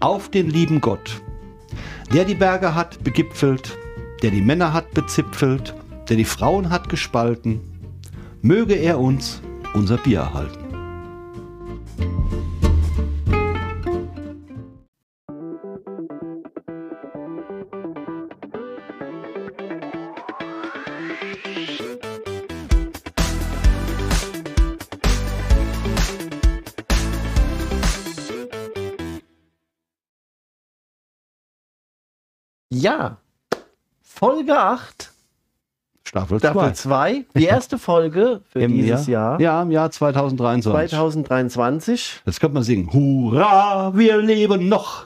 auf den lieben Gott, der die Berge hat begipfelt, der die Männer hat bezipfelt, der die Frauen hat gespalten, möge er uns unser Bier erhalten. Ja, Folge 8, Staffel Staffel 2. 2, die erste Folge für Im dieses Jahr, Ja, im Jahr 2023. 2023. Jetzt könnte man singen. Hurra, wir leben noch.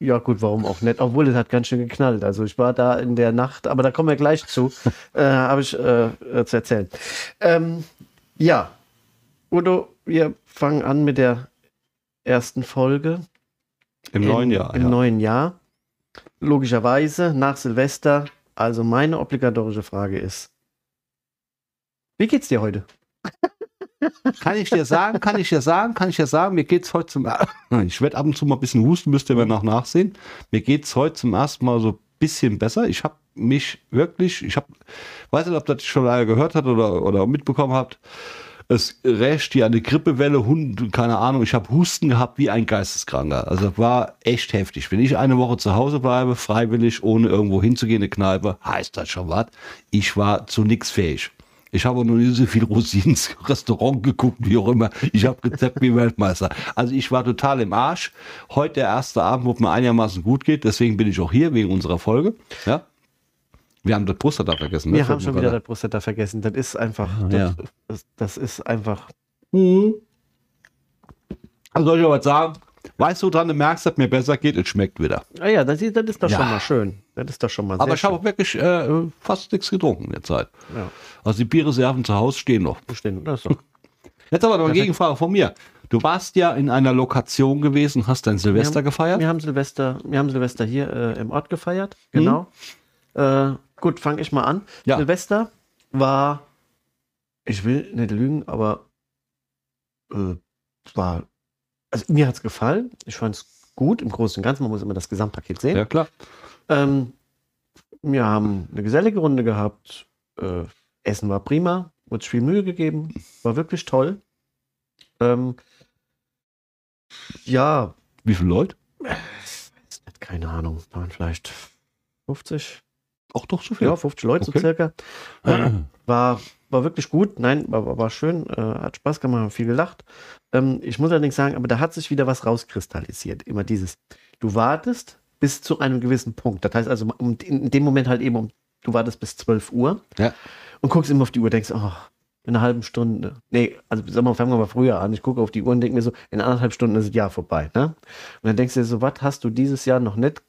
Ja, gut, warum auch nicht? Obwohl es hat ganz schön geknallt. Also ich war da in der Nacht, aber da kommen wir gleich zu, äh, habe ich äh, äh, zu erzählen. Ähm, ja, Udo, wir fangen an mit der ersten Folge. Im in- neuen Jahr. Im ja. neuen Jahr. Logischerweise nach Silvester. Also meine obligatorische Frage ist, wie geht's dir heute? Kann ich dir sagen, kann ich dir sagen, kann ich dir sagen, mir geht's heute zum Ich werde ab und zu mal ein bisschen husten, müsst ihr mir noch nachsehen. Mir geht's heute zum ersten Mal so ein bisschen besser. Ich habe mich wirklich, ich habe, weiß nicht, ob das schon einer gehört hat oder, oder mitbekommen habt. Es rächt hier eine Grippewelle, Hund, keine Ahnung. Ich habe Husten gehabt wie ein Geisteskranker. Also war echt heftig. Wenn ich eine Woche zu Hause bleibe, freiwillig, ohne irgendwo hinzugehen, eine Kneipe, heißt das schon was. Ich war zu nichts fähig. Ich habe noch nie so viel Rosins Restaurant geguckt, wie auch immer. Ich habe Rezept wie Weltmeister. Also ich war total im Arsch. Heute der erste Abend, wo es mir einigermaßen gut geht. Deswegen bin ich auch hier, wegen unserer Folge. Ja. Wir haben das Prostata vergessen. ne? Wir haben schon wieder das Prostata vergessen. Das ist einfach, Ah, das, ja. das, das ist einfach, Mhm. Also soll ich aber was sagen? Weißt du, dran du merkst, dass mir besser geht, es schmeckt wieder. ah ja, das, ist- das ist doch Ja. schon mal schön. Das ist doch schon mal Aber ich habe wirklich äh, fast nichts getrunken in der Zeit. Ja, Also die Bierreserven zu Hause stehen noch. bestimmt. Das ist doch. Jetzt aber noch eine Gegenfrage von mir. Du warst ja in einer Lokation gewesen, hast dein Silvester Wir gefeiert. Wir haben Silvester, wir haben Silvester hier äh, im Ort gefeiert. Genau. Äh, gut, fange ich mal an. Ja. Silvester war, ich will nicht lügen, aber äh, war, also mir hat es gefallen. Ich fand es gut im Großen und Ganzen. Man muss immer das Gesamtpaket sehen. Ja, klar. Ähm, wir haben eine gesellige Runde gehabt. Äh, Essen war prima. Wurde viel Mühe gegeben. War wirklich toll. Ähm, ja, Wie viele Leute? keine Ahnung, waren vielleicht 50, Auch doch so viel. ja, 50 Leute Okay. so circa. Äh, war, war wirklich gut. Nein, war, war- schön. Äh, hat Spaß gemacht, haben viel gelacht. Ähm, ich muss allerdings sagen, aber da hat sich wieder was rauskristallisiert. Immer dieses, du wartest bis zu einem gewissen Punkt. Das heißt also, um, in dem Moment halt eben, um, du wartest bis 12 Uhr Ja. und guckst immer auf die Uhr, denkst, oh, in einer halben Stunde. Nee, also sag mal, fangen wir mal früher an. Ich gucke auf die Uhr und denke mir so, in anderthalb Stunden ist das Jahr vorbei. Ne? Und dann denkst du dir so, was hast du dieses Jahr noch nicht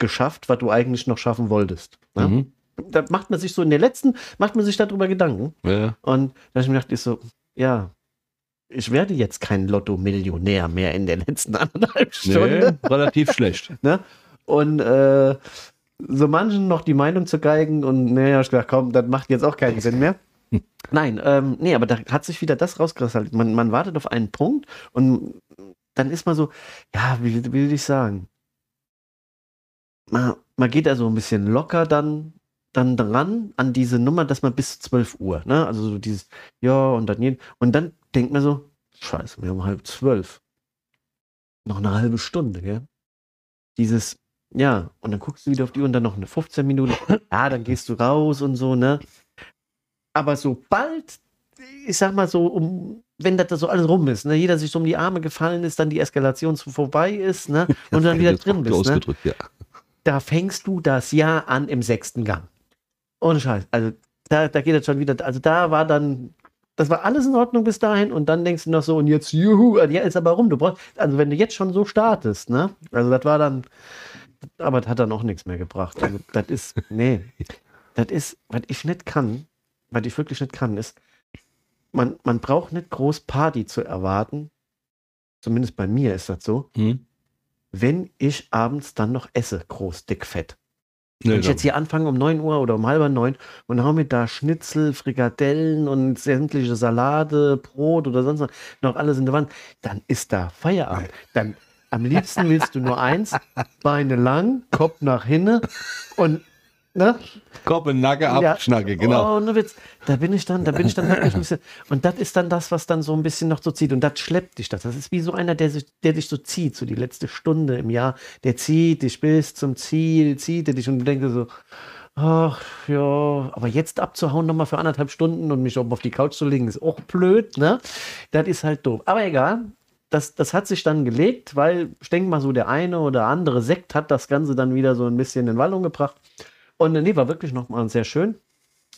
geschafft, was du eigentlich noch schaffen wolltest? Ne? Mhm. Da macht man sich so in der letzten, macht man sich darüber Gedanken. Ja. Und da habe ich mir gedacht, ist so, ja, ich werde jetzt kein Lotto-Millionär mehr in der letzten anderthalb Nee, Stunden. relativ schlecht. Ne? Und äh, so manchen noch die Meinung zu geigen und naja, ich gedacht, komm, das macht jetzt auch keinen Sinn mehr. Nein, ähm, nee, aber da hat sich wieder das rauskristallisiert. Man, man wartet auf einen Punkt und dann ist man so, ja, wie, wie will ich sagen? Man, man geht also ein bisschen locker dann, dann dran an diese Nummer, dass man bis 12 Uhr, ne? Also so dieses, ja, und dann jeden, und dann denkt man so, scheiße, wir haben halb zwölf. Noch eine halbe Stunde, gell? Dieses, ja, und dann guckst du wieder auf die Uhr und dann noch eine 15 Minuten. Ja, dann gehst du raus und so, ne? Aber sobald, ich sag mal so, um, wenn das da so alles rum ist, ne, jeder sich so um die Arme gefallen ist, dann die Eskalation zu vorbei ist, ne? Und dann wieder drin bist, ne? ausgedrückt, ja. Da fängst du das Jahr an im sechsten Gang. Ohne Scheiß. Also da, da geht es schon wieder, also da war dann, das war alles in Ordnung bis dahin und dann denkst du noch so, und jetzt, juhu, ja, ist aber rum. Du brauchst, also wenn du jetzt schon so startest, ne? Also das war dann, aber das hat dann auch nichts mehr gebracht. Also das ist, nee, das ist, was ich nicht kann, was ich wirklich nicht kann, ist, man, man braucht nicht groß Party zu erwarten. Zumindest bei mir ist das so, Hm? Wenn ich abends dann noch esse, groß, dick, fett. Nee, Wenn ich jetzt hier anfange um 9 Uhr oder um halb neun und hau mir da Schnitzel, Frikadellen und sämtliche Salate, Brot oder sonst was, noch alles in der Wand, dann ist da Feierabend. Dann Am liebsten willst du nur eins, Beine lang, Kopf nach hinten und ne? Kopf und Nacke Ja. abschnacke, genau. Oh, nur Witz. Da bin ich dann, da bin ich dann wirklich ein bisschen. Und das ist dann das, was dann so ein bisschen noch so zieht. Und das schleppt dich das. Das ist wie so einer, der, sich, der dich so zieht, so die letzte Stunde im Jahr. Der zieht dich bis zum Ziel, zieht er dich und du denkst so, ach ja, aber jetzt abzuhauen nochmal für anderthalb Stunden und mich oben auf die Couch zu legen, ist auch blöd, ne? Das ist halt doof. Aber egal. Das, das hat sich dann gelegt, weil ich denke mal so, der eine oder andere Sekt hat das Ganze dann wieder so ein bisschen in Wallung gebracht. Und äh, nee, war wirklich nochmal sehr schön.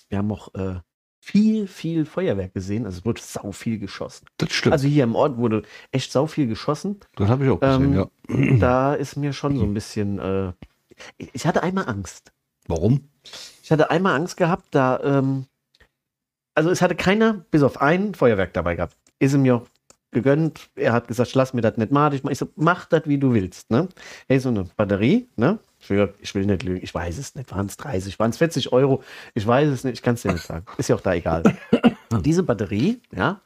Wir haben auch äh, viel, viel Feuerwerk gesehen. Also es wurde sau viel geschossen. Das stimmt. Also hier im Ort wurde echt sau viel geschossen. das habe ich auch gesehen, Ähm, ja. Da ist mir schon so ein bisschen. Äh, ich- hatte einmal Angst. Warum? Ich hatte einmal Angst gehabt, da. Ähm, also es hatte keiner, bis auf ein Feuerwerk dabei gehabt. Ist ihm ja auch gegönnt. Er hat gesagt, lass mir das nicht mal. Ich, ich so, mach das, wie du willst. Ne? Hey, so eine Batterie, ne? Für, ich will nicht lügen, ich weiß es nicht. Waren es 30, waren es 40 Euro? Ich weiß es nicht, ich kann es dir nicht sagen. Ist ja auch da egal. Diese Batterie, ja,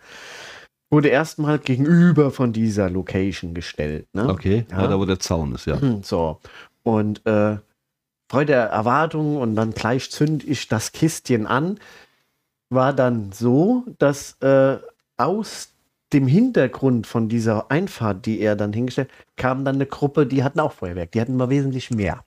wurde erstmal gegenüber von dieser Location gestellt. Ne? Okay, ja. Ja. da wo der Zaun ist, ja. Hm, So. Und äh, Freude der Erwartung und dann gleich zünd ich das Kistchen an, war dann so, dass äh, aus dem Hintergrund von dieser Einfahrt, die er dann hingestellt, kam dann eine Gruppe, die hatten auch Feuerwerk, die hatten mal wesentlich mehr.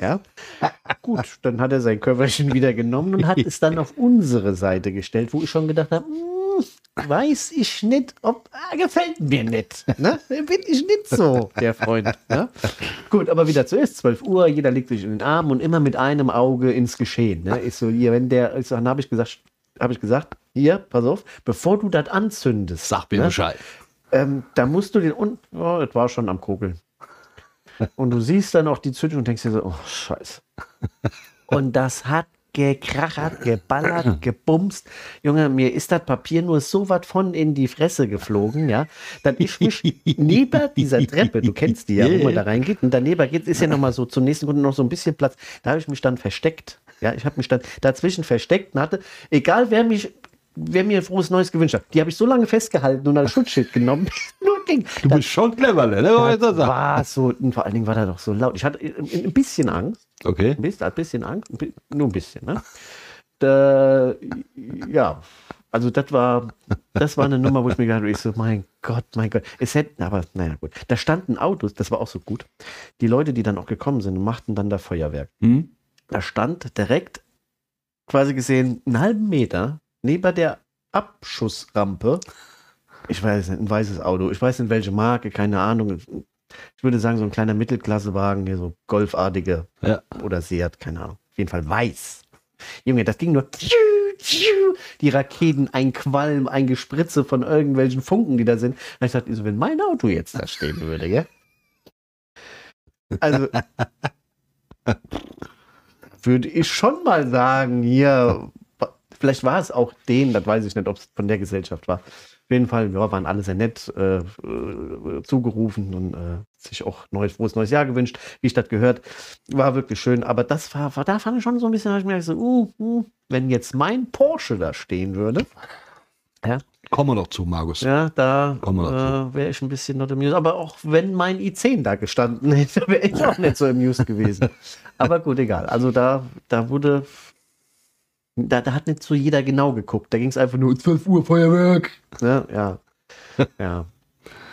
Ja, gut, dann hat er sein Köfferchen wieder genommen und hat es dann auf unsere Seite gestellt, wo ich schon gedacht habe, hm, weiß ich nicht, ob ah, gefällt mir nicht. Ne? Bin ich nicht so, der Freund. Ne? Gut, aber wieder zuerst 12 Uhr, jeder legt sich in den Arm und immer mit einem Auge ins Geschehen. Ne? Ist so, hier, wenn der, ist, dann habe ich gesagt, habe ich gesagt, hier, pass auf, bevor du das anzündest, Sag mir ne? Bescheid. ähm, da musst du den und oh, das war schon am Kokeln. Und du siehst dann auch die Zündung und denkst dir so, oh Scheiße. Und das hat gekrachert, geballert, gebumst. Junge, mir ist das Papier nur so was von in die Fresse geflogen, ja. Dann ich mich neben dieser Treppe, du kennst die ja, wo man da reingeht, und daneben geht, ist ja noch mal so zum nächsten Grund noch so ein bisschen Platz. Da habe ich mich dann versteckt. Ja, ich habe mich dann dazwischen versteckt und hatte, egal wer mich, wer mir frohes Neues gewünscht hat, die habe ich so lange festgehalten und als Schutzschild genommen, bis es nur ging. Du bist schon clever, ne? Das sagen. war so, und vor allen Dingen war da doch so laut. Ich hatte ein, bisschen Angst, Okay. ein bisschen, ein bisschen Angst, nur ein bisschen, ne? Da, ja, also das war, das war eine Nummer, wo ich mir gedacht habe, ich so, mein Gott, mein Gott. Es hätten, aber naja, gut. Da standen Autos, das war auch so gut. Die Leute, die dann auch gekommen sind machten dann da Feuerwerk. Hm? Da stand direkt, quasi gesehen, einen halben Meter neben der Abschussrampe. Ich weiß nicht, ein weißes Auto. Ich weiß nicht, welche Marke, keine Ahnung. Ich würde sagen, so ein kleiner Mittelklassewagen, hier so golfartige Ja. oder Seat, keine Ahnung. Auf jeden Fall weiß. Junge, das ging nur. Die Raketen, ein Qualm, ein Gespritze von irgendwelchen Funken, die da sind. Und ich dachte, so, wenn mein Auto jetzt da stehen würde, ja? Also, würde ich schon mal sagen, hier, vielleicht war es auch den, das weiß ich nicht, ob es von der Gesellschaft war. Auf jeden Fall, ja, waren alle sehr nett äh, äh, zugerufen und äh, sich auch neues, frohes neues Jahr gewünscht, wie ich das gehört. War wirklich schön, aber das war, war da fand ich schon so ein bisschen, hab ich mir gedacht, so, uh, uh, wenn jetzt mein Porsche da stehen würde, Kommen wir noch zu, Markus. ja, da wir äh, wäre ich ein bisschen not amused. Aber auch wenn mein i10 da gestanden hätte, wäre ich auch nicht so amused gewesen. Aber gut, egal. Also da, da wurde, da, da hat nicht so jeder genau geguckt. Da ging es einfach nur 12 Uhr Feuerwerk. Ja, ja. ja.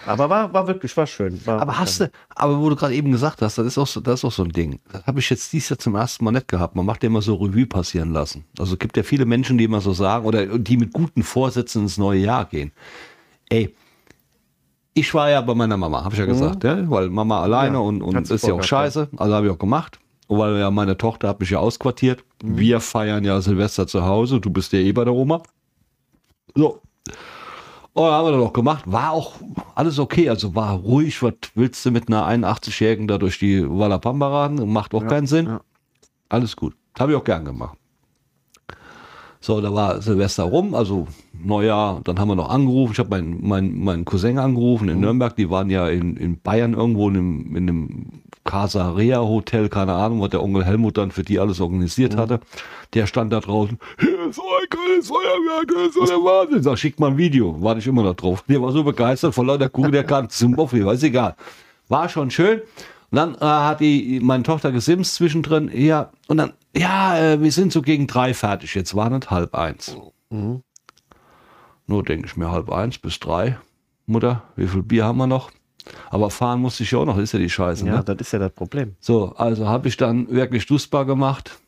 Aber war, war wirklich, war schön. War, Aber hast du, aber wo du gerade eben gesagt hast, das ist auch so, das ist auch so ein Ding. Das habe ich jetzt dieses Jahr zum ersten Mal nicht gehabt. Man macht ja immer so Revue passieren lassen. Also es gibt ja viele Menschen, die immer so sagen oder die mit guten Vorsätzen ins neue Jahr gehen. Ey, ich war ja bei meiner Mama, habe ich ja gesagt, ja? weil Mama alleine Ja, und, und ist ja auch scheiße. Also habe ich auch gemacht. Und weil ja meine Tochter hat mich ja ausquartiert. Wir feiern ja Silvester zu Hause. Du bist ja eh bei der Oma. So. Und dann haben wir das auch gemacht. War auch alles okay. Also war ruhig. Was willst du mit einer 81-Jährigen da durch die Wallapamba raden? Macht auch Ja, keinen Sinn. ja. Alles gut. Habe ich auch gern gemacht. So, da war Silvester rum, also Neujahr, dann haben wir noch angerufen. Ich habe meinen mein, meinen Cousin angerufen in Nürnberg, die waren ja in, in Bayern irgendwo in einem, in einem Casa Rea Hotel, keine Ahnung, was der Onkel Helmut dann für die alles organisiert hatte. Der stand da draußen, hier ist so ein geiles Feuerwerk, das ist so der Wahnsinn. Sag, schick mal ein Video, warte ich immer noch drauf. Der war so begeistert von lauter Kuchen, der kann zum Moffi, weiß egal. War schon schön. Und dann äh, hat die, meine Tochter gesimst zwischendrin. Ja, und dann, ja, äh, wir sind so gegen drei fertig. Jetzt war nicht halb eins. Mhm. Nur denke ich mir halb eins bis drei. Mutter, wie viel Bier haben wir noch? Aber fahren musste ich ja auch noch, ist ja die Scheiße. Ja, ne? das ist ja das Problem. So, also habe ich dann wirklich Dussbar gemacht.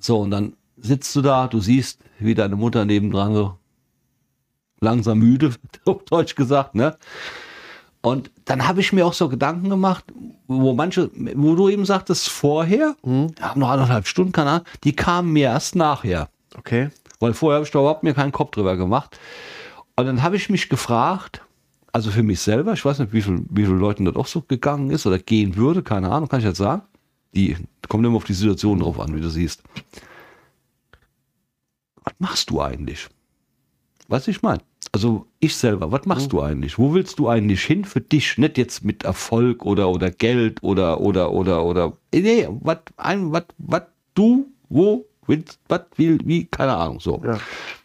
So, und dann sitzt du da, du siehst, wie deine Mutter nebendran so langsam müde, auf Deutsch gesagt, ne? Und dann habe ich mir auch so Gedanken gemacht, wo manche, wo du eben sagtest, vorher, haben noch anderthalb Stunden, keine Ahnung, die kamen mir erst nachher. Okay. Weil vorher habe ich da überhaupt mir keinen Kopf drüber gemacht. Und dann habe ich mich gefragt, also für mich selber, ich weiß nicht, wie viel, wie viele Leuten das auch so gegangen ist oder gehen würde, keine Ahnung, kann ich jetzt sagen. Die kommt immer auf die Situation drauf an, wie du siehst. Was machst du eigentlich? Was ich meine? Also ich selber, was machst du eigentlich? Wo willst du eigentlich hin für dich? Nicht jetzt mit Erfolg oder oder Geld oder oder oder oder nee, was ein was was du wo willst was will wie keine Ahnung so. Ja.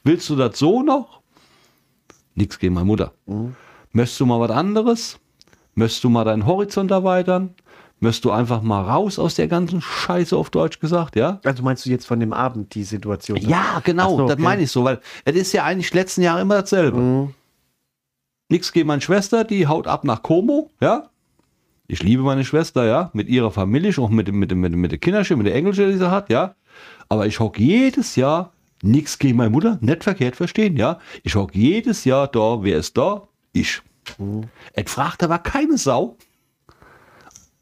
Willst du das so noch? Nix gegen meine Mutter. Möchtest du mal was anderes? Möchtest du mal deinen Horizont erweitern? Möchtest du einfach mal raus aus der ganzen Scheiße auf Deutsch gesagt, ja? Also meinst du jetzt von dem Abend die Situation? Ja, genau, so, das okay. meine ich so, weil es ist ja eigentlich letzten Jahr immer dasselbe. Mhm. Nix gegen meine Schwester, die haut ab nach Como, ja. Ich liebe meine Schwester, ja, mit ihrer Familie, auch mit, dem- mit, mit, mit der Kinderschule, mit der Engelschule, die sie hat, ja. Aber ich hocke jedes Jahr, nix gegen meine Mutter, nicht verkehrt verstehen, ja. Ich hocke jedes Jahr da, wer ist da? Ich. Es fragt aber keine Sau,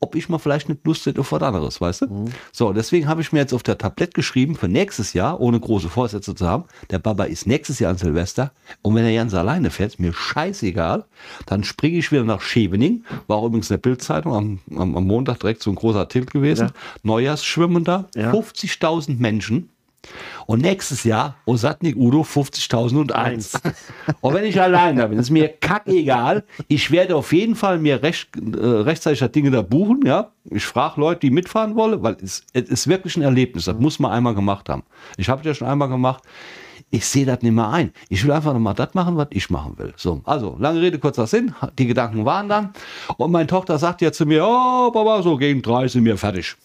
ob ich mal vielleicht nicht Lust hätte auf was anderes, weißt du? So, deswegen habe ich mir jetzt auf der Tablett geschrieben für nächstes Jahr, ohne große Vorsätze zu haben. Der Baba ist nächstes Jahr an Silvester. Und wenn er ganz alleine fährt, ist mir scheißegal. Dann springe ich wieder nach Schevening. War auch übrigens in der Bildzeitung am, am, am Montag direkt so ein großer Artikel gewesen. Ja. Neujahrsschwimmen da. Ja. 50.000 Menschen. Und nächstes Jahr, Osatnik Udo, 50.001. Und wenn ich alleine bin, ist mir kackegal. Ich werde auf jeden Fall mir recht, äh, rechtzeitig das Dinge da buchen. Ja? Ich frage Leute, die mitfahren wollen, weil es, es ist wirklich ein Erlebnis. Das muss man einmal gemacht haben. Ich habe es ja schon einmal gemacht. Ich sehe das nicht mehr ein. Ich will einfach noch mal das machen, was ich machen will. So, also, lange Rede, kurzer Sinn. Die Gedanken waren dann. Und meine Tochter sagt ja zu mir, oh, Papa, so gegen drei sind wir fertig.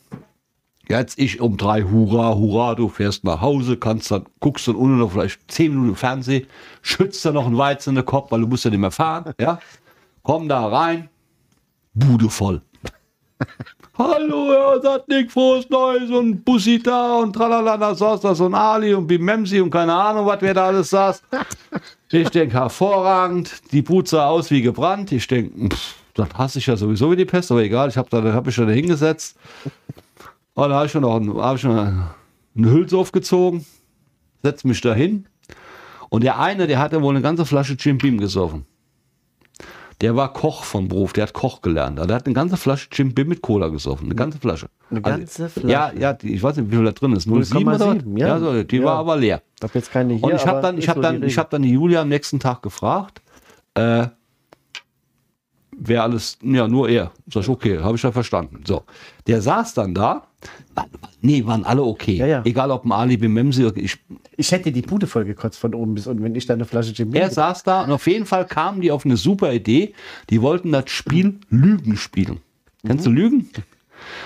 Jetzt ich um drei, hurra, hurra, du fährst nach Hause, kannst dann, guckst dann unten noch vielleicht zehn Minuten Fernsehen, schützt dann noch einen Weizen in den Kopf, weil du musst ja nicht mehr fahren, ja. Komm da rein, Bude voll. Hallo, Herr Satnik, frohes Neues und Bussi da und tralala, da saß so ein Ali und Bimemsi und keine Ahnung, was wer da alles saß. Ich denke, hervorragend, die Bude sah aus wie gebrannt. Ich denke, das hasse ich ja sowieso wie die Pest, aber egal, ich habe hab ich da hingesetzt. Und da habe ich schon noch ein- hab ich schon eine Hülse aufgezogen, setze mich da hin. Und der eine, der hatte wohl eine ganze Flasche Jim Beam gesoffen. Der war Koch von Beruf, der hat Koch gelernt. Der hat eine ganze Flasche Jim Beam mit Cola gesoffen. Eine ganze Flasche. Eine ganze Flasche? Ja, ja, ich weiß nicht, wie viel da drin ist. 0,7 oder was? 0,7, ja. ja. so, die Ja. war aber leer. Ich habe jetzt keine hier. Und ich habe dann, ich so dann, ich habe dann die Julia am nächsten Tag gefragt, äh, wer alles, ja, nur er. Sag ich, okay, habe ich ja verstanden. So, der saß dann da. Nee, waren alle okay. Ja, ja. Egal ob ein Ali Bimemsi oder ich. Ich hätte die Bude voll gekotzt von oben bis unten, wenn ich da eine Flasche Jim Er saß da und auf jeden Fall kamen die auf eine super Idee. Die wollten das Spiel Lügen spielen. Kennst du Mhm. Lügen?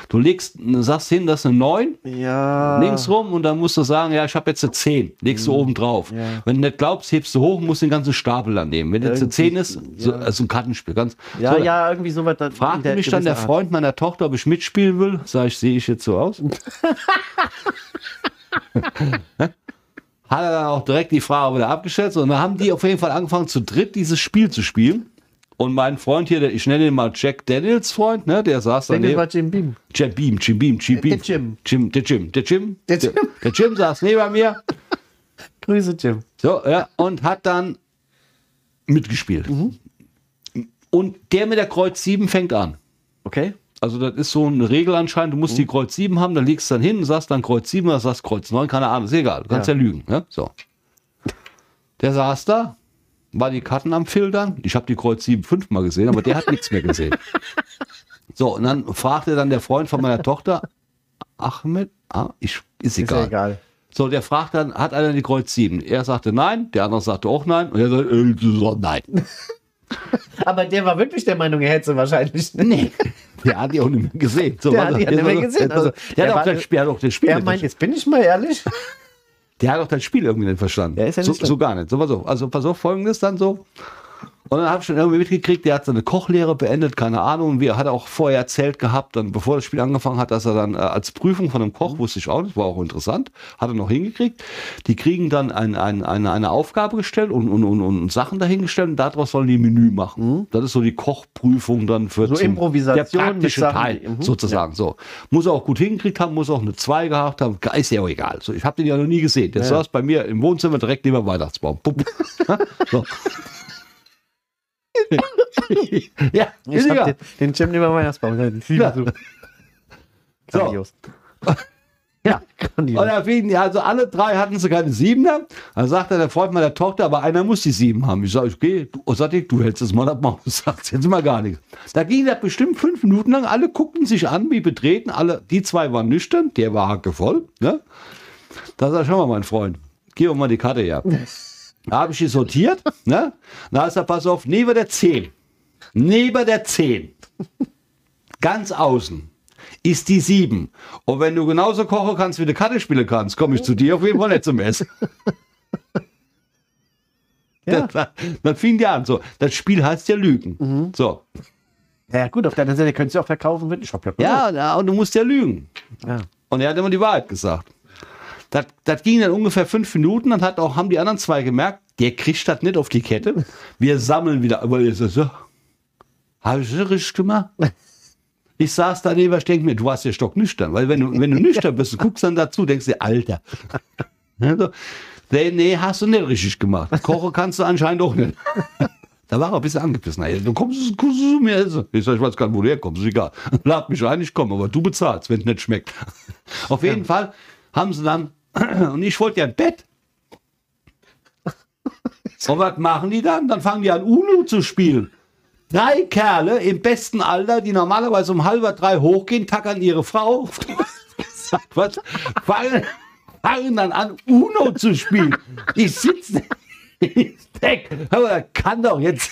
Du legst, sagst hin, das ist eine 9, Ja. links rum und dann musst du sagen, ja, ich habe jetzt eine 10, legst du oben drauf. Mhm. Ja. Wenn du nicht glaubst, hebst du hoch und musst den ganzen Stapel dann nehmen. Wenn jetzt eine 10 Irgendwie, ist, so, also ein Kartenspiel, ganz. Ja, so, ja, irgendwie sowas. Fragte mich dann der. Freund meiner Tochter, ob ich mitspielen will. Sag ich, sehe ich jetzt so aus? Hat er dann auch direkt die Frage wieder abgeschätzt und dann haben die auf jeden Fall angefangen zu dritt dieses Spiel zu spielen. Und mein Freund hier, der, ich nenne ihn mal Jack Daniels Freund, ne, der saß das daneben. war Jim Beam. Jim Beam, Jim Beam, Jim Beam. Der Jim. Jim, der Jim, der Jim. Der Jim. Der, der Jim saß neben mir. Grüße, Jim. So, ja, und hat dann mitgespielt. Mhm. Und der mit der Kreuz 7 fängt an. Okay. Also das ist so eine Regel anscheinend, du musst Mhm. die Kreuz 7 haben, dann legst du dann hin und sagst dann Kreuz 7 oder sagst Kreuz 9, keine Ahnung, ist egal, du kannst ja, Ja. lügen. Ne? So. Der saß da, war die Karten am Filtern, ich habe die Kreuz 7 fünfmal gesehen, aber der hat nichts mehr gesehen. So, und dann fragte dann der Freund von meiner Tochter, Ahmed, ah, ich, ist Ist egal. ja egal. So, der fragt dann, hat einer die Kreuz 7? Er sagte nein, der andere sagte auch nein und er sagt, äh, nein. Aber der war wirklich der Meinung, er hätte sie wahrscheinlich nicht. Nee. Der hat die auch nicht mehr gesehen. So Der hat die nicht mehr gesehen. Also, der, der hat auch das Spiel, hat auch das Spiel Er meint, jetzt bin ich mal ehrlich. Der hat auch das Spiel irgendwie nicht verstanden. Ja, ist ja so, nicht schlimm. so gar nicht. So, pass auf. Also pass auf, folgendes dann so. Und dann habe ich schon irgendwie mitgekriegt, der hat seine Kochlehre beendet, keine Ahnung. Wie, hat er auch vorher erzählt gehabt, dann bevor das Spiel angefangen hat, dass er dann äh, als Prüfung von einem Koch, Mhm. wusste ich auch nicht, war auch interessant, hat er noch hingekriegt. Die kriegen dann ein, ein, eine, eine Aufgabe gestellt und, und, und, und Sachen dahingestellt und daraus sollen die Menü machen. Das ist so die Kochprüfung dann für Mhm. So zum- Improvisation der praktische Teil, mhm. sozusagen. So. Muss er auch gut hingekriegt haben, muss auch eine 2 gehabt haben, ist ja auch egal. So, ich habe den ja noch nie gesehen. Der Ja. saß bei mir im Wohnzimmer direkt neben dem Weihnachtsbaum. So. ja, Ich hab den, den Jim über Weihnachtsbaum. Ja. so. Grandios. Ja. Grandios. Und er fing, ja, also alle drei hatten sie keine Siebener. Dann sagt er, der Freund meiner Tochter, aber einer muss die Sieben haben. Ich sage, okay, du, sag ich, du hältst es mal ab, Maus. Sagt jetzt mal gar nichts. Da ging das bestimmt fünf Minuten lang. Alle guckten sich an, wie betreten. Alle, die zwei waren nüchtern, der war hackevoll. Ne? Da sag ich, schau mal, mein Freund, gib mir mal die Karte her. Da habe ich die sortiert. Ne? Da ist er, pass auf, neben der 10. Neben der 10. Ganz außen ist die 7. Und wenn du genauso kochen kannst, wie du Karte spielen kannst, komme ich zu dir auf jeden Fall nicht zum Essen. Ja. Das, dann fing die an. So, das Spiel heißt ja Lügen. So. Ja, gut, auf der anderen Seite könntest du auch verkaufen mit Shop. Ja, ja, und du musst ja lügen. ja. Und er hat immer die Wahrheit gesagt. Das, das ging dann ungefähr fünf Minuten, dann hat auch, haben die anderen zwei gemerkt, der kriegt das nicht auf die Kette. Wir sammeln wieder. Aber ist das so? Habe ich das richtig gemacht? Ich saß daneben, ich denke mir, du warst ja stocknüchtern, weil wenn du, wenn du nüchtern bist, du guckst dann dazu, denkst dir, Alter. Also, nee, nee, hast du nicht richtig gemacht. Kochen kannst du anscheinend auch nicht. Da war er ein bisschen angepissen. Ey, du kommst, kommst du zu mir essen. Ich sag, ich weiß gar nicht, wo du herkommst. Ist egal. Lad mich ein, ich komme, aber du bezahlst, wenn es nicht schmeckt. Auf jeden Fall haben sie dann, und ich wollte ja ein Bett. Und was machen die dann? Dann fangen die an, Uno zu spielen. Drei Kerle im besten Alter, die normalerweise um halber drei hochgehen, tackern ihre Frau. Was, fangen, fangen dann an, Uno zu spielen. Ich sitze denk, aber das kann doch jetzt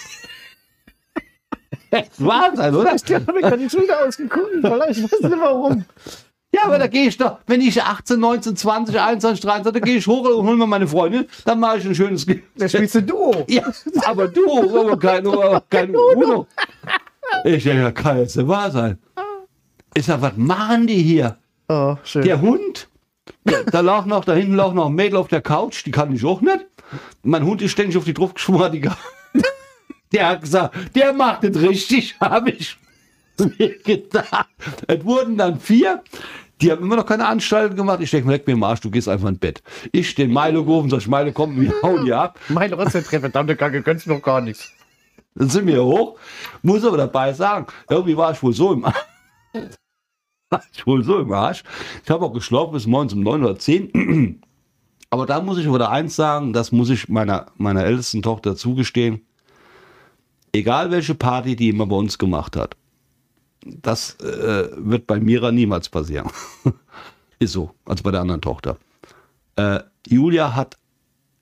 echt wahr sein, oder? Ich habe mir gerade die Schulter ausgeguckt. Vielleicht weiß nicht warum. Ja, aber da gehe ich doch, wenn ich 18, 19, 20, 21, 23, da gehe ich hoch und hole mir meine Freundin, dann mache ich ein schönes Ge Da spielst du Duo. Ja, aber du, aber kein, aber kein Uno. Ich denke, das kann jetzt nicht wahr sein. Ich sag, was machen die hier? Oh, schön. Der Hund, da, da lag noch, da hinten lag noch ein Mädel auf der Couch, die kann ich auch nicht. Mein Hund ist ständig auf die drauf geschwungen, hat die Der hat gesagt, der macht es richtig, habe ich mir gedacht. Es wurden dann vier. Die haben immer noch keine Anstalten gemacht. Ich denke, leck mir im Arsch, du gehst einfach ins Bett. Ich den Milo gerufen, sag ich, Milo, komm, wir hauen die ab. Mein Rotzentreffer, verdammte Kacke, gönnst noch gar nichts. Dann sind wir hoch. Muss aber dabei sagen, irgendwie war ich wohl so im Arsch. War ich wohl so im Arsch. Ich habe auch geschlafen bis morgens um 9 oder 10. Aber da muss ich wieder eins sagen, das muss ich meiner, meiner ältesten Tochter zugestehen. Egal welche Party die immer bei uns gemacht hat, das äh, wird bei Mira niemals passieren. Ist so, also bei der anderen Tochter. Äh, Julia hat,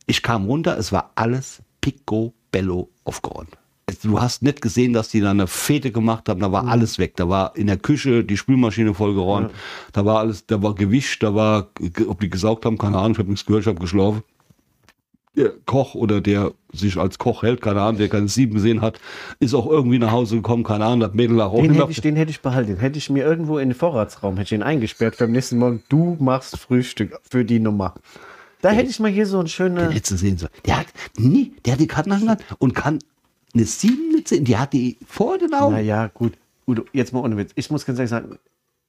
ich kam runter, es war alles picobello aufgeräumt. Du hast nicht gesehen, dass die da eine Fete gemacht haben, da war alles weg. Da war in der Küche die Spülmaschine vollgeräumt, da war alles, da war gewischt, da war, ob die gesaugt haben, keine Ahnung, ich habe nichts gehört, ich habe geschlafen. Der Koch oder der sich als Koch hält, keine Ahnung, der keine Sieben gesehen hat, ist auch irgendwie nach Hause gekommen, keine Ahnung, das Mädel lag auch Den nicht hätte, ich, den hätte ich behalten. Den hätte ich mir irgendwo in den Vorratsraum hätte ich ihn eingesperrt für am nächsten Morgen. Du machst Frühstück für die Nummer. Da hätte ich mal hier so ein Den schöne. hättest du sehen sollen. Der hat, nie, der hat die Karten angelangt und kann eine sieben, eine zehn, die hat die vor den Augen. Naja, gut. Udo, jetzt mal ohne Witz. Ich muss ganz ehrlich sagen,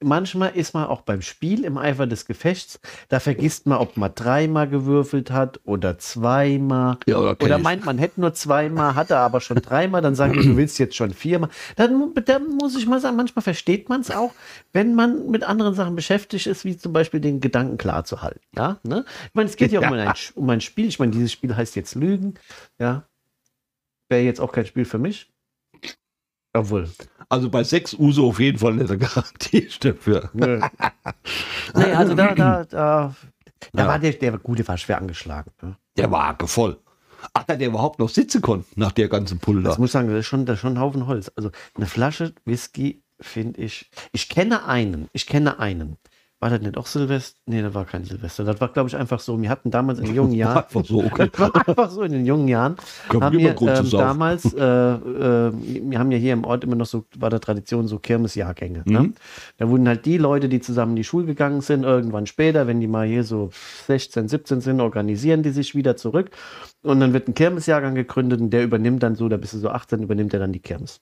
manchmal ist man auch beim Spiel im Eifer des Gefechts, da vergisst man, ob man dreimal gewürfelt hat oder zweimal. Ja, oder oder meint, man hätte nur zweimal, hat er aber schon dreimal, dann sagen die, du willst jetzt schon viermal. Dann, dann muss ich mal sagen, manchmal versteht man es auch, wenn man mit anderen Sachen beschäftigt ist, wie zum Beispiel den Gedanken klar zu halten. Ja, ne? Ich meine, es geht ja, auch um, ein, um ein Spiel. Ich meine, dieses Spiel heißt jetzt Lügen. Ja. Wäre jetzt auch kein Spiel für mich. Obwohl, Also bei sechs Uso auf jeden Fall eine Garantie dafür. Nö. nee, also da, da, da, da Ja. war der, der Gute war schwer angeschlagen. Ne? Der war hackevoll. Ah, Hat er überhaupt noch sitzen können nach der ganzen Pulver? Das muss ich sagen, das ist, schon, das ist schon ein Haufen Holz. Also eine Flasche Whisky finde ich. Ich kenne einen. Ich kenne einen. War das nicht auch Silvester? Nee, das war kein Silvester. Das war, glaube ich, einfach so. Wir hatten damals in den jungen Jahren. Einfach so, okay. Das war einfach so in den jungen Jahren. Kommt haben wir ähm, damals, äh, äh, wir haben ja hier im Ort immer noch so, war der Tradition so Kirmesjahrgänge. Ne? Mhm. Da wurden halt die Leute, die zusammen in die Schule gegangen sind, irgendwann später, wenn die mal hier so 16, 17 sind, organisieren die sich wieder zurück. Und dann wird ein Kirmesjahrgang gegründet und der übernimmt dann so, da bist du so 18, übernimmt er dann die Kirmes.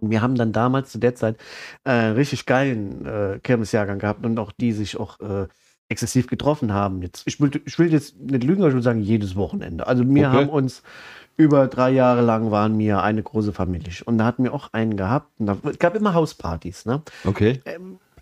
Wir haben dann damals zu der Zeit äh, richtig geilen äh, Kirmesjahrgang gehabt und auch die sich auch äh, exzessiv getroffen haben. Jetzt, ich, will, ich will jetzt nicht lügen, aber ich will sagen, jedes Wochenende. Also wir Okay. haben uns über drei Jahre lang waren wir eine große Familie. Und da hatten wir auch einen gehabt. Und da, es gab immer Hauspartys. Ne? Okay.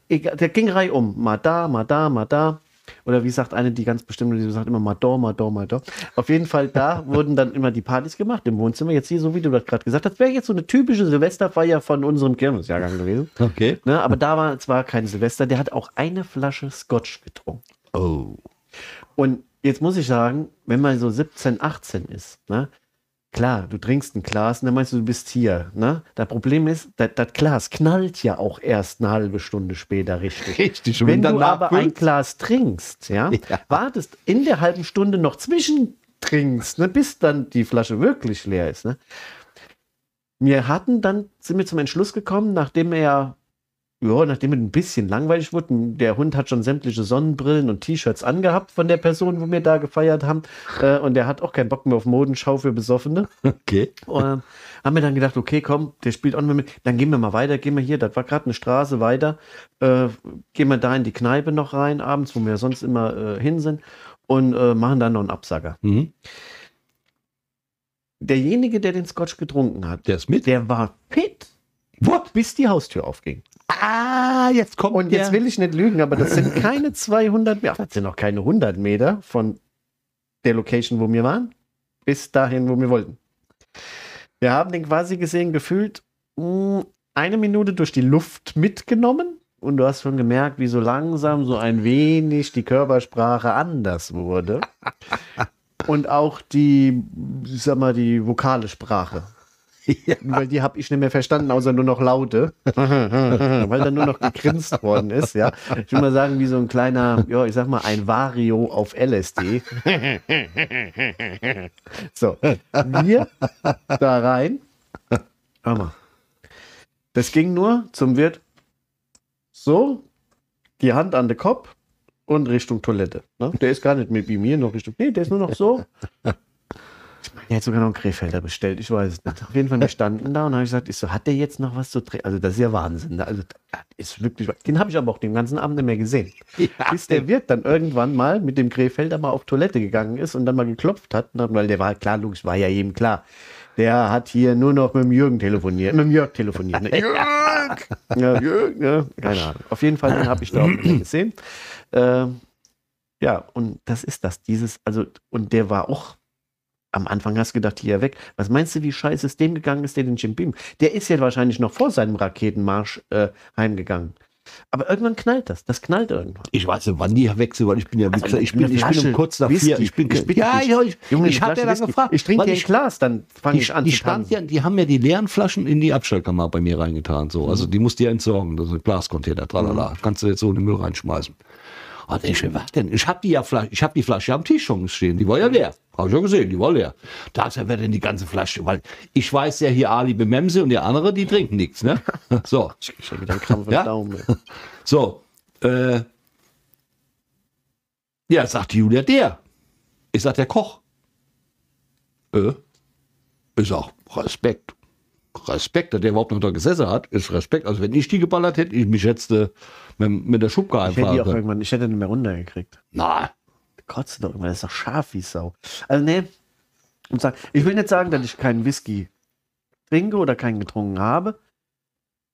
egal, der ging reihum. Mal da, mal da, mal da. Oder wie sagt eine, die ganz bestimmt, die sagt immer da, mal da. Auf jeden Fall, da wurden dann immer die Partys gemacht im Wohnzimmer. Jetzt hier, so wie du das gerade gesagt hast, wäre jetzt so eine typische Silvesterfeier von unserem Kirmesjahrgang gewesen. Okay. Ne? Aber da war zwar kein Silvester, der hat auch eine Flasche Scotch getrunken. Oh. Und jetzt muss ich sagen, wenn man so 17, 18 ist, ne? Klar, du trinkst ein Glas und dann meinst du, du bist hier. Ne? Das Problem ist, das, Glas knallt ja auch erst eine halbe Stunde später richtig. Richtig. Und Wenn du aber ein Glas trinkst, ja, Ja. wartest in der halben Stunde noch zwischentrinkst, ne, bis dann die Flasche wirklich leer ist. Ne? Wir hatten dann, sind wir zum Entschluss gekommen, nachdem er, ja, nachdem es ein bisschen langweilig wurde, der Hund hat schon sämtliche Sonnenbrillen und T-Shirts angehabt von der Person, wo wir da gefeiert haben, äh, und der hat auch keinen Bock mehr auf Modenschau für Besoffene. Okay. Und ähm, haben wir dann gedacht, okay, komm, der spielt auch noch mit. Dann gehen wir mal weiter, gehen wir hier, das war gerade eine Straße weiter, äh, gehen wir da in die Kneipe noch rein, abends, wo wir sonst immer äh, hin sind, und äh, machen dann noch einen Absager. Mhm. Derjenige, der den Scotch getrunken hat, Der ist mit. der war fit, What? bis die Haustür aufging. Ah, jetzt kommt Und jetzt will ich nicht lügen, aber das sind keine 200 Meter, das sind noch keine 100 Meter von der Location, wo wir waren, bis dahin, wo wir wollten. Wir haben den quasi gesehen, gefühlt mh, eine Minute durch die Luft mitgenommen und du hast schon gemerkt, wie so langsam so ein wenig die Körpersprache anders wurde. Und auch die, ich sag mal, die vokale Sprache. Ja. Weil die habe ich nicht mehr verstanden, außer nur noch Laute. Weil da nur noch gegrinst worden ist, ja. Ich will mal sagen, wie so ein kleiner, ja, ich sag mal, ein Vario auf LSD. So, wir da rein. Hör mal. Das ging nur zum Wirt so, die Hand an den Kopf und Richtung Toilette. Ne? Der ist gar nicht mit wie mir noch Richtung. Nee, der ist nur noch so. Ich hat sogar noch einen Krefelder bestellt, ich weiß es nicht. Auf jeden Fall, wir standen da und habe ich gesagt, ich so, hat der jetzt noch was zu trinken? Also, das ist ja Wahnsinn. ne? Also, ist wirklich, den habe ich aber auch den ganzen Abend nicht mehr gesehen. Ja, Bis der Wirt dann irgendwann mal mit dem Krefelder mal auf Toilette gegangen ist und dann mal geklopft hat, ne, weil der war klar, logisch, war ja jedem klar. Der hat hier nur noch mit dem Jürgen telefoniert, mit dem Jörg telefoniert. Ne? Jörg! Ja, Jörg, ja, keine Ahnung. Auf jeden Fall, den habe ich da auch nicht mehr gesehen. Ähm, ja, und das ist das, dieses, also, und der war auch, am Anfang hast du gedacht, hier weg. Was meinst du, wie scheiße es dem gegangen ist, der den Jim Beam? Der ist ja wahrscheinlich noch vor seinem Raketenmarsch äh, heimgegangen. Aber irgendwann knallt das. Das knallt irgendwann. Ich weiß nicht, wann die wechseln, weil ich bin ja, wie Also gesagt, ich bin, ich bin um kurz nach Whisky. vier. Ich bin, Ich ja, dich. ja, ich, Junge, ich hatte Flasche dann gefragt. Ich trinke ein Glas, dann fange ich an die, zu stand tanzen. ja, die haben ja die leeren Flaschen in die Abstellkammer bei mir reingetan. So. Also die musst du ja entsorgen. Das ist ein Glascontainer, tralala. Kannst du jetzt so in den Müll reinschmeißen. Und ich, was denn? Ich habe die ja Flasche, ich habe die Flasche am Tisch schon stehen. Die war ja leer. Habe ich ja gesehen, die war leer. Da ist ja wer denn die ganze Flasche, weil ich weiß ja hier Ali Bememse und der andere, die trinken nichts, ne? So. Ich schon wieder einen Krampf im Ja? Daumen. So, äh, ja, sagt Julia, der. Ich sag, der Koch. Äh, ich sag, Respekt. Respekt, dass der überhaupt noch da gesessen hat, ist Respekt. Also wenn ich die geballert hätte, ich mich jetzt äh, mit, mit der Schubka Ich hätte die auch irgendwann, ich hätte nicht mehr runtergekriegt. Na, Kotzt doch irgendwann, das ist doch scharf wie Sau. Also nee, ich will nicht sagen, dass ich keinen Whisky trinke oder keinen getrunken habe,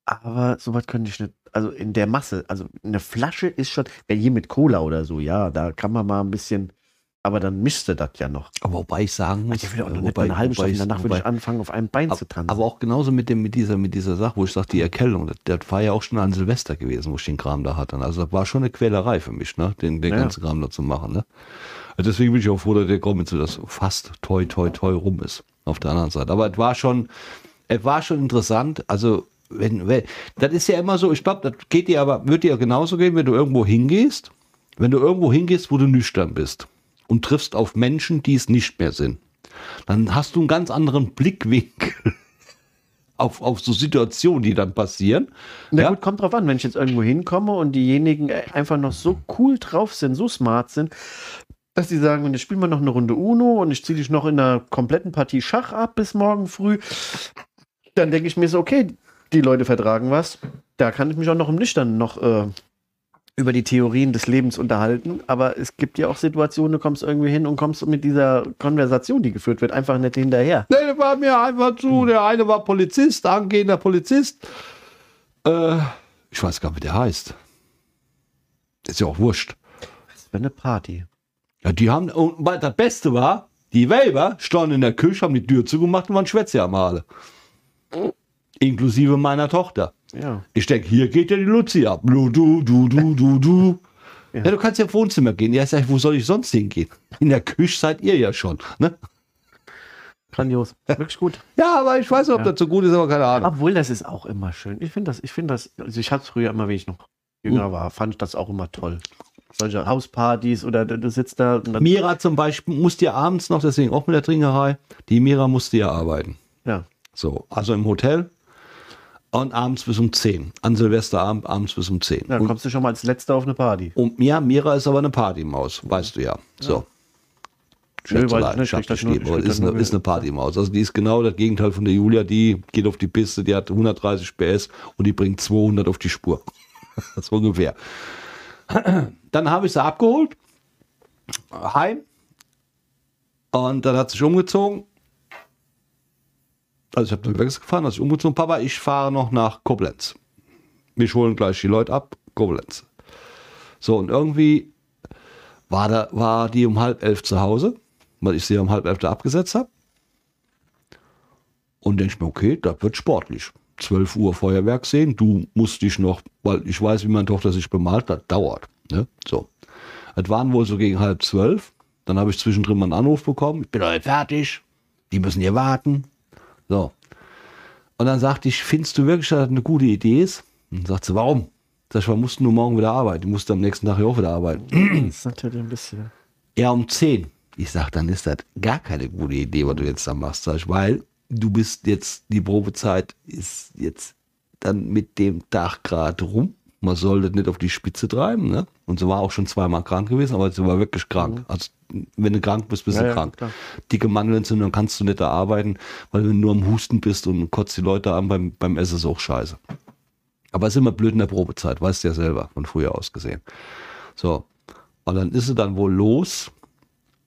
aber sowas könnte ich nicht, also in der Masse, also eine Flasche ist schon, wenn hier mit Cola oder so, ja, da kann man mal ein bisschen, Aber dann mischte das ja noch. Aber wobei ich sagen muss, ich will auch noch äh, mal eine halbe wobei Stunde danach würde wobei- ich anfangen, auf einem Bein zu tanzen. Aber auch genauso mit, dem, mit, dieser, mit dieser Sache, wo ich sage, die Erkältung, das, das war ja auch schon an Silvester gewesen, wo ich den Kram da hatte. Also das war schon eine Quälerei für mich, ne? den, den Ja. ganzen Kram da zu machen. Ne? Also Deswegen bin ich auch froh, dass der so das fast toi toi toi rum ist auf der anderen Seite. Aber es war schon, es war schon interessant. Also wenn, wenn das ist ja immer so, ich glaube, das geht dir aber, wird dir genauso gehen, wenn du irgendwo hingehst, wenn du irgendwo hingehst, wo du nüchtern bist und triffst auf Menschen, die es nicht mehr sind, dann hast du einen ganz anderen Blickwinkel auf, auf so Situationen, die dann passieren. Na ja? gut, kommt drauf an, wenn ich jetzt irgendwo hinkomme und diejenigen äh, einfach noch so cool drauf sind, so smart sind, dass die sagen, jetzt spielen wir noch eine Runde Uno und ich ziehe dich noch in einer kompletten Partie Schach ab bis morgen früh, dann denke ich mir so, okay, die Leute vertragen was. Da kann ich mich auch noch im Nüchtern noch äh, über die Theorien des Lebens unterhalten. Aber es gibt ja auch Situationen, du kommst irgendwie hin und kommst mit dieser Konversation, die geführt wird, einfach nicht hinterher. Nee, der war mir einfach zu. Der eine war Polizist, angehender Polizist. Äh, ich weiß gar nicht, wie der heißt. Ist ja auch wurscht. Das wäre eine Party. Ja, die haben, und weil das Beste war, die Weiber standen in der Küche, haben die Tür zugemacht und waren Schwätze am Male. Inklusive meiner Tochter. Ja. Ich denke, hier geht ja die Luzi ab. Du, du, du, du, du, du. Ja. Ja. du kannst ja im Wohnzimmer gehen. Ja, ich sag, wo soll ich sonst hingehen? In der Küche seid ihr ja schon. Ne? Grandios. Wirklich gut. Ja, aber ich weiß nicht, ob Ja. das so gut ist, aber keine Ahnung. Obwohl, das ist auch immer schön. Ich finde das, ich finde das, also ich hatte es früher immer, wie ich noch jünger war, fand ich das auch immer toll. Solche Hauspartys oder du, sitzt da Mira zum Beispiel musste ja abends noch, deswegen auch mit der Trinkerei, die Mira musste ja arbeiten. ja. So, also im Hotel und abends bis um 10. An Silvesterabend abends bis um 10. Dann und, kommst du schon mal als Letzter auf eine Party. und ja, Mira ist aber eine Partymaus, weißt du ja. So. Nö, Schätzelein, weiß ich nicht, das nur- aber eine, ist eine Partymaus. Also die ist genau das Gegenteil von der Julia, die geht auf die Piste, die hat 130 PS und die bringt 200 auf die Spur. so ungefähr. Dann habe ich sie abgeholt, heim und dann hat sie sich umgezogen. Also ich habe dann weggefahren, als ich umgezogen Papa, ich fahre noch nach Koblenz. Mich holen gleich die Leute ab, Koblenz. So, und irgendwie war, da, war die um halb elf zu Hause, weil ich sie um halb elf da abgesetzt habe. Und denke ich mir, okay, das wird sportlich. 12 Uhr Feuerwerk sehen, du musst dich noch, weil ich weiß, wie meine Tochter sich bemalt, das dauert. Ne? So. Es waren wohl so gegen halb zwölf. Dann habe ich zwischendrin mal einen Anruf bekommen, ich bin heute fertig, die müssen hier warten. So. Und dann sagte ich, findest du wirklich, dass das eine gute Idee ist? Und sagt sie, warum? Sag ich, wir mussten nur morgen wieder arbeiten. Die musste am nächsten Tag ja auch wieder arbeiten. Das ist natürlich ein bisschen. Ja, um 10. Ich sag, dann ist das gar keine gute Idee, was du jetzt da machst, sag ich, weil du bist jetzt, die Probezeit ist jetzt dann mit dem Tag gerade rum. Man soll das nicht auf die Spitze treiben, ne? Und sie war auch schon zweimal krank gewesen, aber sie war wirklich krank. Also, wenn du krank bist, bist Ja, du ja, krank. klar. Dicke Mandelentzündung, dann kannst du nicht da arbeiten, weil wenn du nur am Husten bist und kotzt die Leute an beim, beim Essen, ist auch scheiße. Aber es ist immer blöd in der Probezeit, weißt du ja selber, von früher aus gesehen. So. Und dann ist sie dann wohl los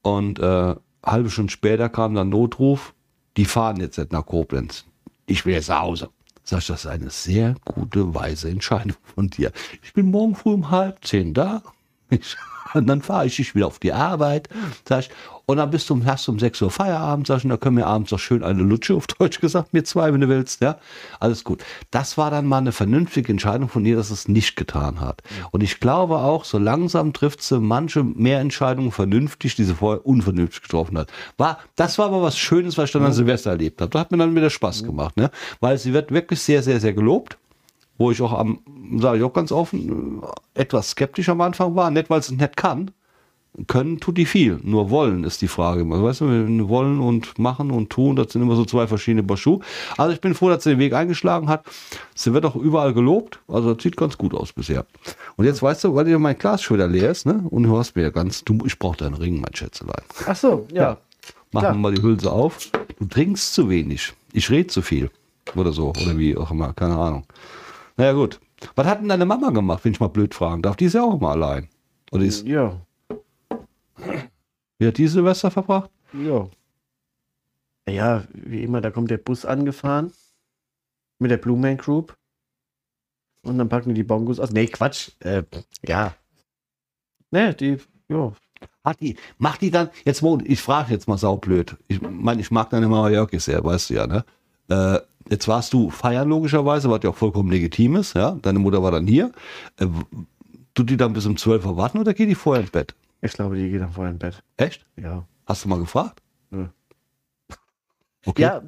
und äh, halbe Stunde später kam dann Notruf, die fahren jetzt nicht nach Koblenz. Ich will jetzt nach Hause. Sag ich, das ist eine sehr gute, weise Entscheidung von dir. Ich bin morgen früh um halb zehn da. Ich, und dann fahre ich dich wieder auf die Arbeit. Sag ich, und dann bist du, hast du um 6 Uhr Feierabend, sag ich, und dann können wir abends noch schön eine Lutsche, auf Deutsch gesagt, mir zwei, wenn du willst. Ja, alles gut. Das war dann mal eine vernünftige Entscheidung von ihr, dass es nicht getan hat. Und ich glaube auch, so langsam trifft sie manche mehr Entscheidungen vernünftig, die sie vorher unvernünftig getroffen hat. War, das war aber was Schönes, was ich dann an Silvester erlebt habe. Das hat mir dann wieder Spaß gemacht, ne? Weil sie wird wirklich sehr, sehr, sehr gelobt wo ich auch am, sage ich auch ganz offen, etwas skeptisch am Anfang war. Nicht, weil es nicht kann. Können tut die viel. Nur wollen ist die Frage. Also, weißt du, wollen und machen und tun, das sind immer so zwei verschiedene Paar Schuhe. Also ich bin froh, dass sie den Weg eingeschlagen hat. Sie wird auch überall gelobt. Also das sieht ganz gut aus bisher. Und jetzt weißt du, weil dir mein Glas schon wieder leer ist, ne? Und du hast mir ja ganz, du, ich brauche deinen Ring, mein Schätzelein. Ach so, ja. Machen Klar. wir mal die Hülse auf. Du trinkst zu wenig. Ich rede zu viel. Oder so. Oder wie auch immer. Keine Ahnung. Naja, gut. Was hat denn deine Mama gemacht, wenn ich mal blöd fragen darf? Die ist ja auch immer allein. Oder ist, Ja. wie hat die Silvester verbracht? Ja. Ja, wie immer, da kommt der Bus angefahren mit der Blue Man Group. Und dann packen die die Bongos aus. Nee, Quatsch. Äh, ja. Nee, die, ja. Hat die, macht die dann, jetzt, ich frage jetzt mal saublöd. Ich meine, ich mag deine Mama Jörg sehr, weißt du ja, ne? Äh, jetzt warst du feiern logischerweise, was ja auch vollkommen legitim ist, ja? Deine Mutter war dann hier. Äh, tut die dann bis um 12 Uhr warten oder geht die vorher ins Bett? Ich glaube, die geht dann vorher in Bett. Echt? Ja. Hast du mal gefragt? Nö. Okay. Ja,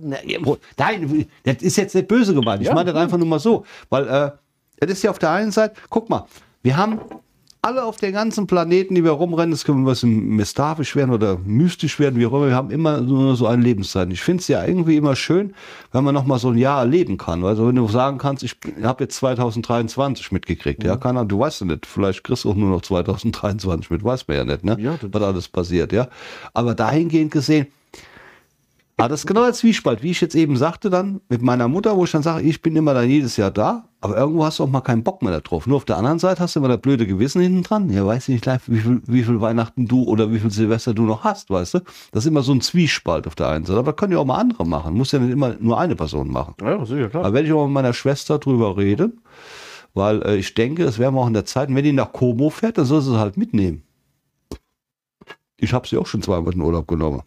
Nein, das ist jetzt nicht böse gemeint. Ich Ja. meine das einfach nur mal so. Weil äh, das ist ja auf der einen Seite, guck mal, wir haben alle auf den ganzen Planeten, die wir rumrennen, das können wir was mystafisch werden oder mystisch werden, wie auch immer, wir haben immer nur so eine Lebenszeit. Ich finde es ja irgendwie immer schön, wenn man noch mal so ein Jahr erleben kann. Also wenn du sagen kannst, ich habe jetzt 2023 mitgekriegt, ja, keine Ahnung, du weißt ja nicht, vielleicht kriegst du auch nur noch 2023 mit, weiß man ja nicht, ne? Ja, was alles passiert, ja. Aber dahingehend gesehen, Ah, das ist genau der Zwiespalt, wie ich jetzt eben sagte dann mit meiner Mutter, wo ich dann sage, ich bin immer dann jedes Jahr da, aber irgendwo hast du auch mal keinen Bock mehr drauf. Nur auf der anderen Seite hast du immer das blöde Gewissen hinten dran. Ja, weiß ich nicht gleich, wie viel, wie viel Weihnachten du oder wie viel Silvester du noch hast, weißt du? Das ist immer so ein Zwiespalt auf der einen Seite. Aber das können ja auch mal andere machen. Muss ja nicht immer nur eine Person machen. Ja, sicher, klar. Da werde ich auch mit meiner Schwester drüber reden, weil äh, ich denke, es wäre mal auch in der Zeit, und wenn die nach Como fährt, dann soll sie es halt mitnehmen. Ich habe sie auch schon zweimal in den Urlaub genommen.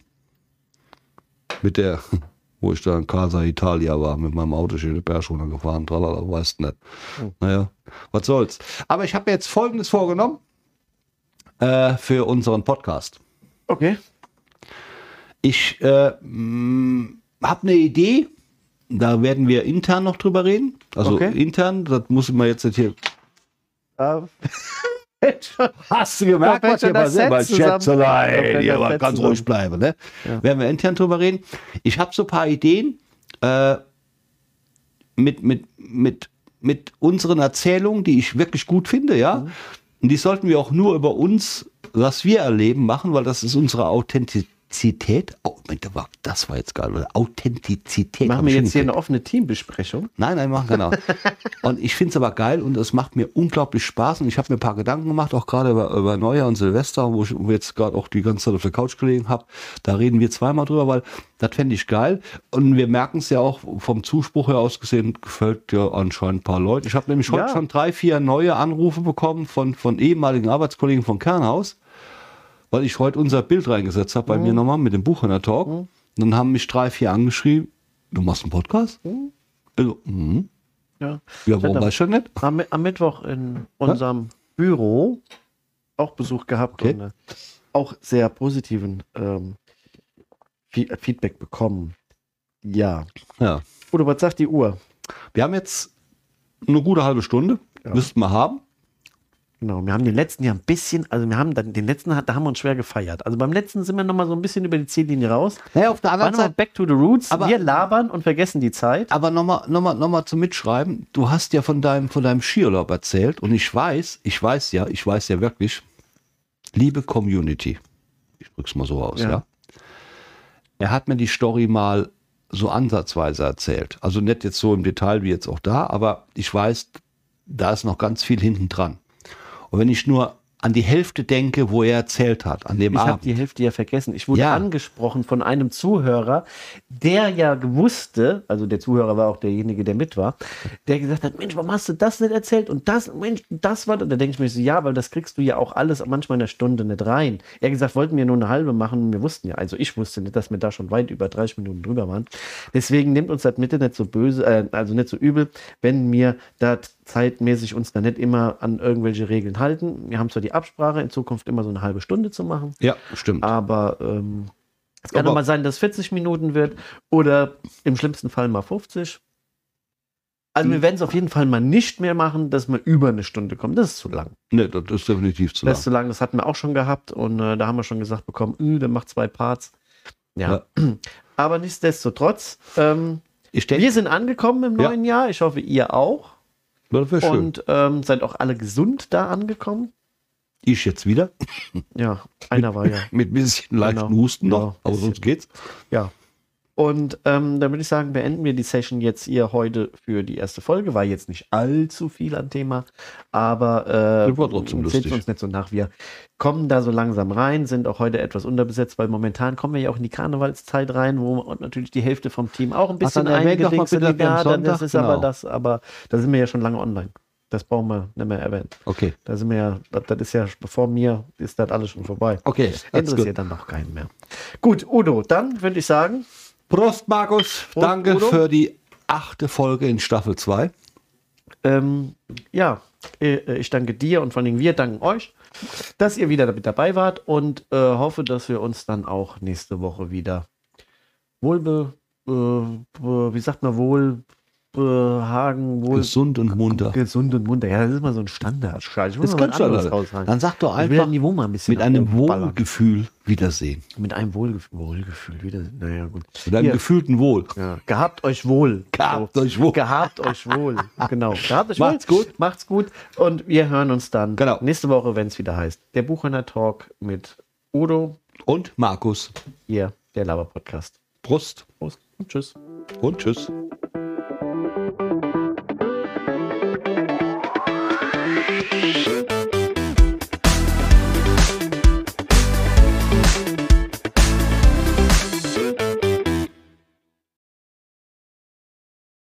Mit der, wo ich da in Casa Italia war, mit meinem Auto schöne Berg runtergefahren, tralala, weißt nicht. Naja, was soll's. Aber ich habe mir jetzt Folgendes vorgenommen äh, für unseren Podcast. Okay. Ich äh, habe eine Idee, da werden wir intern noch drüber reden. Also Okay. intern, das muss ich mal jetzt nicht hier. Da Hast du gemerkt, was hier passiert? Da Schätzelein, hier mal ganz ruhig bleiben. Ne? Ja. Werden wir intern drüber reden. Ich habe so ein paar Ideen äh, mit, mit, mit, mit unseren Erzählungen, die ich wirklich gut finde, ja. Mhm. Und die sollten wir auch nur über uns, was wir erleben, machen, weil das ist unsere Authentizität. Oh, Moment, das war- jetzt geil? Authentizität. machen wir jetzt hier eine offene Teambesprechung. Nein, nein, machen genau. und ich finde es aber geil und es macht mir unglaublich Spaß und ich habe mir ein paar Gedanken gemacht, auch gerade über, über Neujahr und Silvester, wo ich jetzt gerade auch die ganze Zeit auf der Couch gelegen habe. Da reden wir zweimal drüber, weil das fände ich geil. Und wir merken es ja auch vom Zuspruch her aus gesehen, gefällt ja anscheinend ein paar Leute. Ich habe nämlich heute Ja. schon drei, vier neue Anrufe bekommen von, von ehemaligen Arbeitskollegen von Kernhaus, weil ich heute unser Bild reingesetzt habe bei mir nochmal mit dem Buch in der Talk. Und dann haben mich drei, vier angeschrieben, du machst einen Podcast? Also, mhm. Ja. Ja, warum weiß ich schon nicht? Am, am Mittwoch in unserem Büro auch Besuch gehabt Okay. und äh, auch sehr positiven ähm, Fe- äh, Feedback bekommen. Ja. Ja. Oder was sagt die Uhr? Wir haben jetzt eine gute halbe Stunde. Ja. Müssten wir haben. Genau, wir haben den letzten ja ein bisschen, also wir haben dann den letzten, da haben wir uns schwer gefeiert. Also beim letzten sind wir nochmal so ein bisschen über die Ziellinie raus. Naja, auf der anderen Seite. back to the roots. Aber- wir labern und vergessen die Zeit. Aber nochmal noch mal, noch mal zum Mitschreiben. Du hast ja von deinem, von deinem Skiurlaub erzählt. Und ich weiß, ich weiß ja, ich weiß ja wirklich, liebe Community, ich drück's mal so aus, Ja. ja. Er hat mir die Story mal so ansatzweise erzählt. Also nicht jetzt so im Detail wie jetzt auch da, aber ich weiß, da ist noch ganz viel hinten dran. Und wenn ich nur an die Hälfte denke, wo er erzählt hat, an dem Ich habe Abend. die Hälfte ja vergessen. Ich wurde Ja. angesprochen von einem Zuhörer, der ja wusste, also der Zuhörer war auch derjenige, der mit war, der gesagt hat, Mensch, warum hast du das nicht erzählt? Und das, Mensch, das war, da denke ich mir so, ja, weil das kriegst du ja auch alles manchmal in einer Stunde nicht rein. Er hat gesagt, wollten wir nur eine halbe machen. Wir wussten ja, also ich wusste nicht, dass wir da schon weit über 30 Minuten drüber waren. Deswegen nimmt uns das Mitte nicht so böse, äh, also nicht so übel, wenn wir da zeitmäßig uns da nicht immer an irgendwelche Regeln halten. Wir haben zwar die Absprache, in Zukunft immer so eine halbe Stunde zu machen. ja, stimmt. Aber ähm, es kann Aber- auch mal sein, dass es 40 Minuten wird oder im schlimmsten Fall mal 50. Also wir werden es auf jeden Fall mal nicht mehr machen, dass wir über eine Stunde kommen. Das ist zu lang. Ne, das ist definitiv zu Das lang. ist zu lang, das hatten wir auch schon gehabt und äh, da haben wir schon gesagt bekommen, äh, der macht zwei Parts. Ja. Aber nichtsdestotrotz, ähm, wir sind angekommen im Ja. neuen Jahr. Ich hoffe, ihr auch. Das wäre schön. Und ähm, seid auch alle gesund da angekommen. Ich jetzt wieder. Ja, einer war ja. Mit ein bisschen leichten Genau. Husten noch, Ja, aber sonst geht's. Ja. Und ähm, dann würde ich sagen, beenden wir die Session jetzt hier heute für die erste Folge. War jetzt nicht allzu viel an Thema, aber äh, war trotzdem lustig. uns nicht so nach. Wir kommen da so langsam rein, sind auch heute etwas unterbesetzt, weil momentan kommen wir ja auch in die Karnevalszeit rein, wo natürlich die Hälfte vom Team auch ein bisschen bitte, ist. Ja, dann ist aber genau. das, aber da sind wir ja schon lange online. Das brauchen wir nicht mehr erwähnen. Okay. Da sind wir ja, das, das ist ja, bevor mir ist das alles schon vorbei. Okay, Interessiert good. dann noch keinen mehr. Gut, Udo, dann würde ich sagen, Prost, Markus. Prost, Danke Udo. für die achte Folge in Staffel 2. ähm, ja, äh, ich danke dir und vor allem wir danken euch, dass ihr wieder mit dabei wart und äh, hoffe, dass wir uns dann auch nächste Woche wieder wohlbe, äh, be- wie sagt man, wohl behagen, wohl Gesund und munter. gesund und munter. Ja, das ist mal so ein Standard. Ich muss Das mal kannst was raushauen. Dann sag doch einfach Niveau mal ein bisschen mit einem. Wohlgefühl Wiedersehen. Mit einem Wohlgefühl. Wohlgefühl, wieder. Naja, gut. Mit einem Hier. gefühlten Wohl. Ja. Gehabt euch wohl. Gehabt euch wohl. Gehabt euch wohl. Genau. Gehabt euch Macht's wohl. gut. Macht's gut. Und wir hören uns dann Genau. nächste Woche, wenn es wieder heißt. Der Buchhörner Talk mit Udo, Und Markus. ihr, der Laber Podcast. Prost Prost und tschüss. und tschüss.